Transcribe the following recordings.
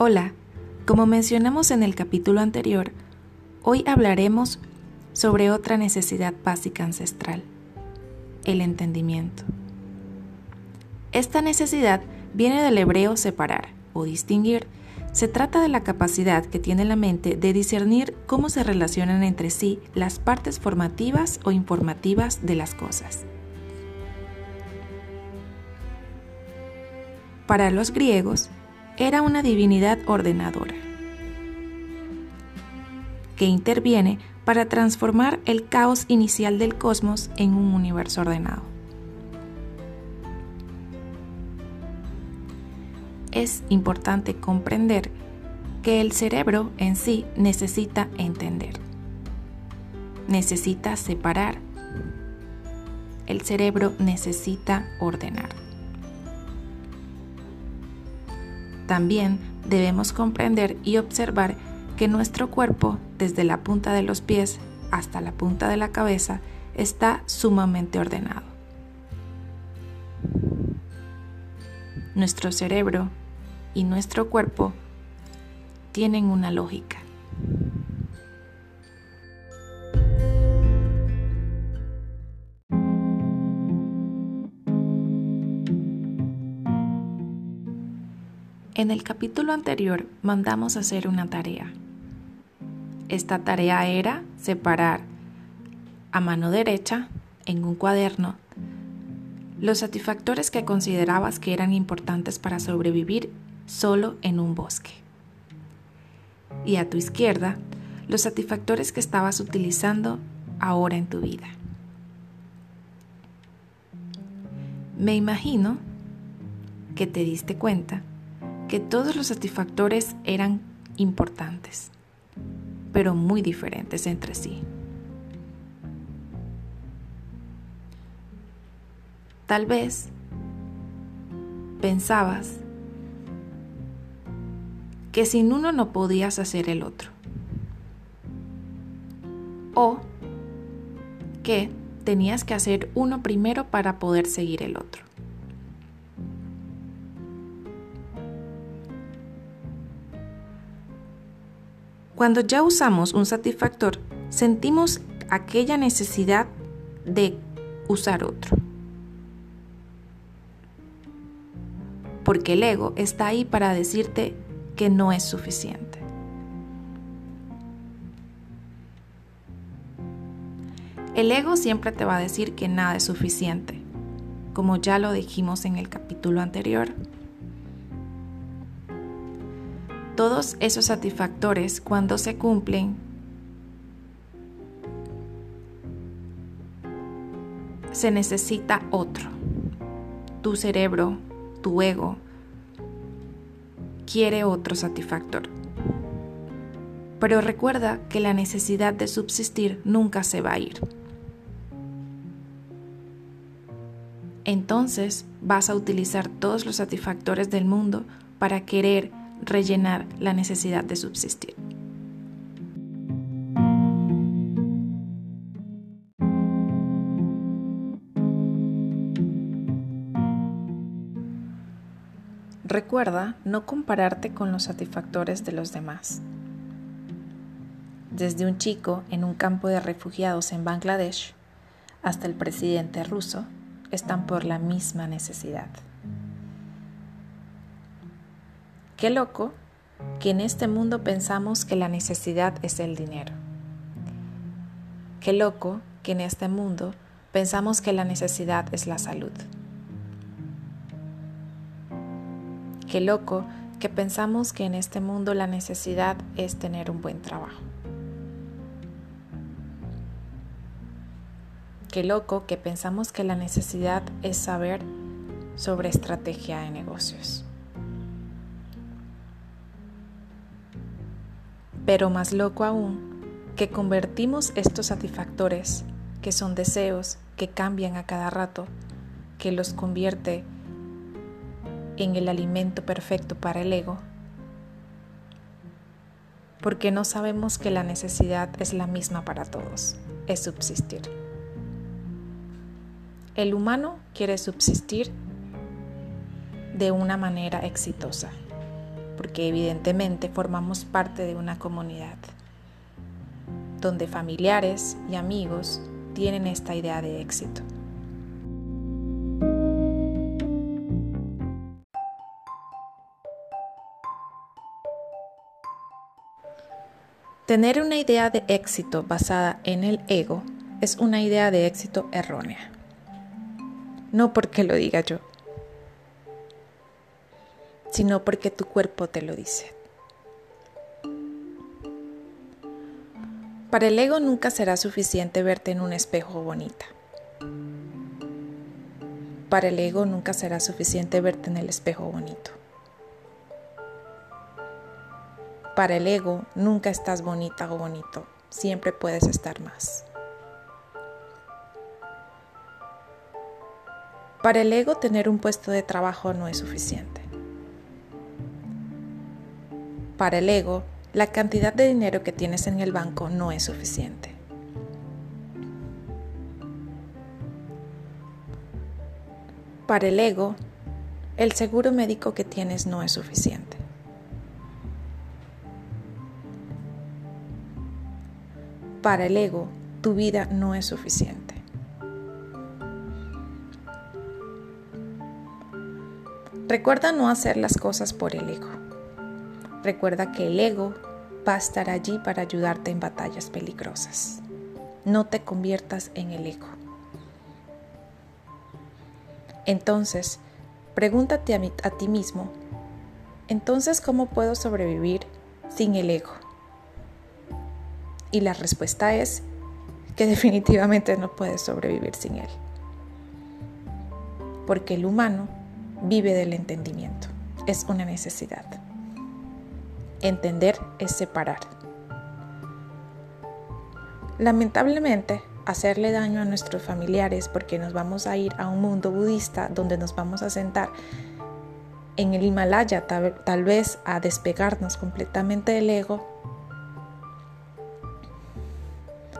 Hola, como mencionamos en el capítulo anterior, hoy hablaremos sobre otra necesidad básica ancestral, el entendimiento. Esta necesidad viene del hebreo separar o distinguir. Se trata de la capacidad que tiene la mente de discernir cómo se relacionan entre sí las partes formativas o informativas de las cosas. Para los griegos, era una divinidad ordenadora que interviene para transformar el caos inicial del cosmos en un universo ordenado. Es importante comprender que el cerebro en sí necesita entender, necesita separar, el cerebro necesita ordenar. También debemos comprender y observar que nuestro cuerpo, desde la punta de los pies hasta la punta de la cabeza, está sumamente ordenado. Nuestro cerebro y nuestro cuerpo tienen una lógica. En el capítulo anterior mandamos hacer una tarea. Esta tarea era separar a mano derecha en un cuaderno los satisfactores que considerabas que eran importantes para sobrevivir solo en un bosque. Y a tu izquierda, los satisfactores que estabas utilizando ahora en tu vida. Me imagino que te diste cuenta que todos los satisfactores eran importantes, pero muy diferentes entre sí. Tal vez pensabas que sin uno no podías hacer el otro. O que tenías que hacer uno primero para poder seguir el otro. Cuando ya usamos un satisfactor, sentimos aquella necesidad de usar otro. Porque el ego está ahí para decirte que no es suficiente. El ego siempre te va a decir que nada es suficiente, como ya lo dijimos en el capítulo anterior. Todos esos satisfactores cuando se cumplen se necesita otro. Tu cerebro, tu ego, quiere otro satisfactor. Pero recuerda que la necesidad de subsistir nunca se va a ir. Entonces vas a utilizar todos los satisfactores del mundo para querer rellenar la necesidad de subsistir. Recuerda no compararte con los satisfactores de los demás. Desde un chico en un campo de refugiados en Bangladesh hasta el presidente ruso están por la misma necesidad. Qué loco que en este mundo pensamos que la necesidad es el dinero. Qué loco que en este mundo pensamos que la necesidad es la salud. Qué loco que pensamos que en este mundo la necesidad es tener un buen trabajo. Qué loco que pensamos que la necesidad es saber sobre estrategia de negocios. Pero más loco aún, que convertimos estos satisfactores, que son deseos que cambian a cada rato, que los convierte en el alimento perfecto para el ego, porque no sabemos que la necesidad es la misma para todos, es subsistir. El humano quiere subsistir de una manera exitosa. Porque evidentemente formamos parte de una comunidad donde familiares y amigos tienen esta idea de éxito. Tener una idea de éxito basada en el ego es una idea de éxito errónea. No porque lo diga yo, sino porque tu cuerpo te lo dice. Para el ego nunca será suficiente verte en un espejo bonita. Para el ego nunca será suficiente verte en el espejo bonito. Para el ego nunca estás bonita o bonito, siempre puedes estar más. Para el ego tener un puesto de trabajo no es suficiente. Para el ego, la cantidad de dinero que tienes en el banco no es suficiente. Para el ego, el seguro médico que tienes no es suficiente. Para el ego, tu vida no es suficiente. Recuerda no hacer las cosas por el ego. Recuerda que el ego va a estar allí para ayudarte en batallas peligrosas. No te conviertas en el ego. Entonces, pregúntate a, ti mismo, entonces, ¿cómo puedo sobrevivir sin el ego? Y la respuesta es que definitivamente no puedes sobrevivir sin él. Porque el humano vive del entendimiento. Es una necesidad. Entender es separar. Lamentablemente, hacerle daño a nuestros familiares porque nos vamos a ir a un mundo budista donde nos vamos a sentar en el Himalaya, tal, vez a despegarnos completamente del ego,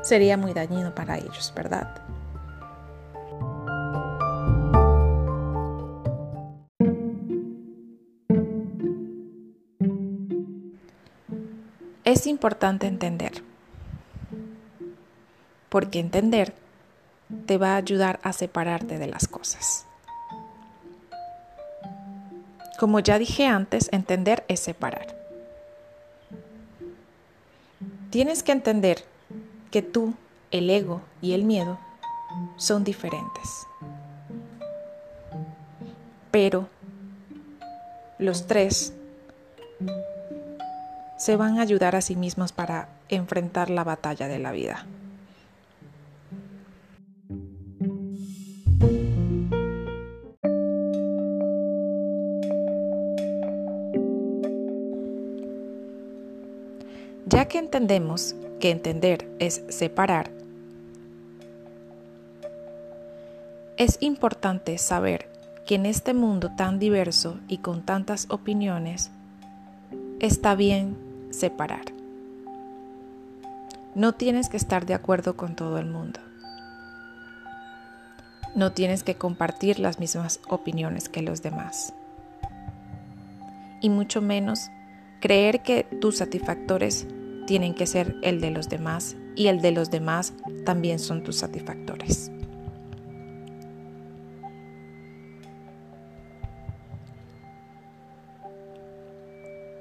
sería muy dañino para ellos, ¿verdad? Es importante entender, porque entender te va a ayudar a separarte de las cosas. Como ya dije antes, entender es separar. Tienes que entender que tú, el ego y el miedo son diferentes. Pero los tres se van a ayudar a sí mismos para enfrentar la batalla de la vida. Ya que entendemos que entender es separar, es importante saber que en este mundo tan diverso y con tantas opiniones, está bien separar. No tienes que estar de acuerdo con todo el mundo. No tienes que compartir las mismas opiniones que los demás. Y mucho menos creer que tus satisfactores tienen que ser el de los demás y el de los demás también son tus satisfactores.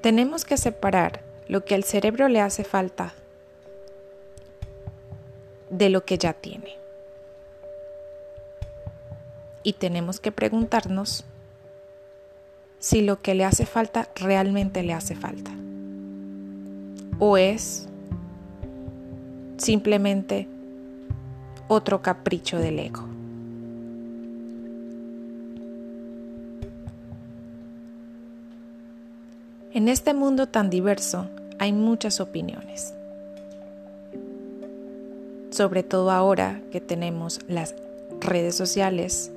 Tenemos que separar lo que al cerebro le hace falta de lo que ya tiene. Y tenemos que preguntarnos si lo que le hace falta realmente le hace falta. O es simplemente otro capricho del ego. En este mundo tan diverso hay muchas opiniones. Sobre todo ahora que tenemos las redes sociales,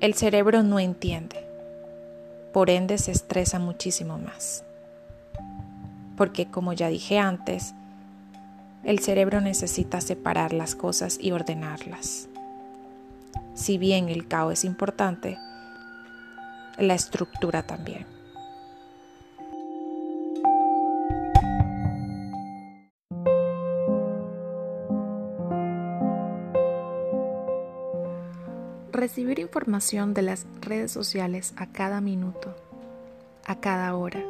el cerebro no entiende, por ende se estresa muchísimo más. Porque como ya dije antes, el cerebro necesita separar las cosas y ordenarlas. Si bien el caos es importante, la estructura también. Recibir información de las redes sociales a cada minuto, a cada hora,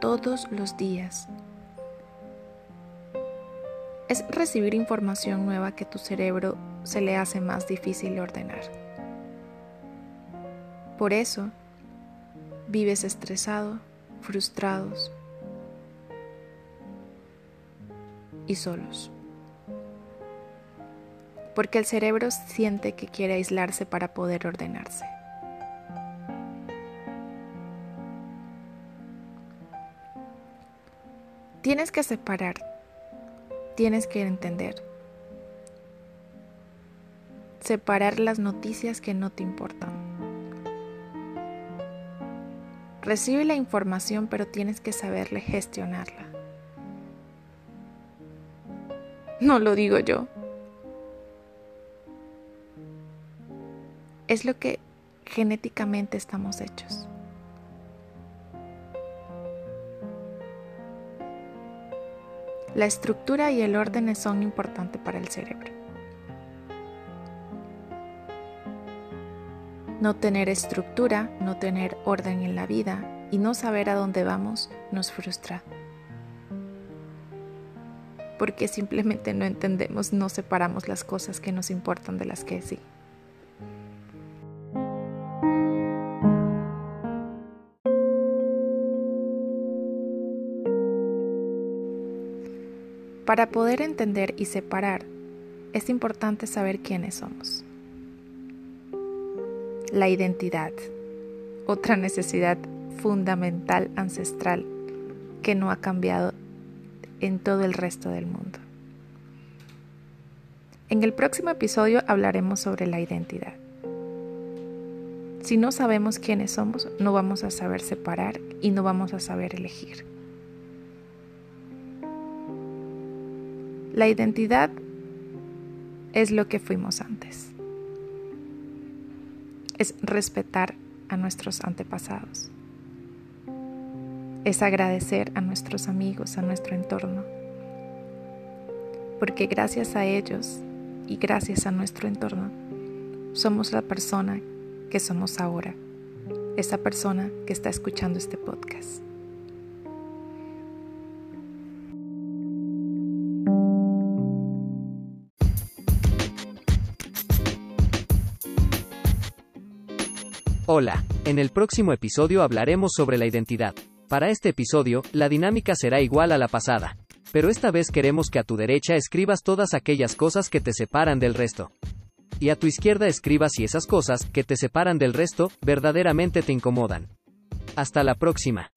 todos los días. Es recibir información nueva que tu cerebro se le hace más difícil ordenar. Por eso, vives estresado, frustrados y solos porque el cerebro siente que quiere aislarse para poder ordenarse. Tienes que separar, tienes que entender, separar las noticias que no te importan. Recibe la información pero tienes que saberle gestionarla. No lo digo yo, es lo que genéticamente estamos hechos. La estructura y el orden son importantes para el cerebro. No tener estructura, no tener orden en la vida y no saber a dónde vamos nos frustra. Porque simplemente no entendemos, no separamos las cosas que nos importan de las que sí. Para poder entender y separar, es importante saber quiénes somos. La identidad, otra necesidad fundamental ancestral que no ha cambiado en todo el resto del mundo. En el próximo episodio hablaremos sobre la identidad. Si no sabemos quiénes somos, no vamos a saber separar y no vamos a saber elegir. La identidad es lo que fuimos antes. Es respetar a nuestros antepasados. Es agradecer a nuestros amigos, a nuestro entorno. Porque gracias a ellos y gracias a nuestro entorno, somos la persona que somos ahora. Esa persona que está escuchando este podcast. Hola, en el próximo episodio hablaremos sobre la identidad. Para este episodio, la dinámica será igual a la pasada. Pero esta vez queremos que a tu derecha escribas todas aquellas cosas que te separan del resto. Y a tu izquierda escribas si esas cosas, que te separan del resto, verdaderamente te incomodan. Hasta la próxima.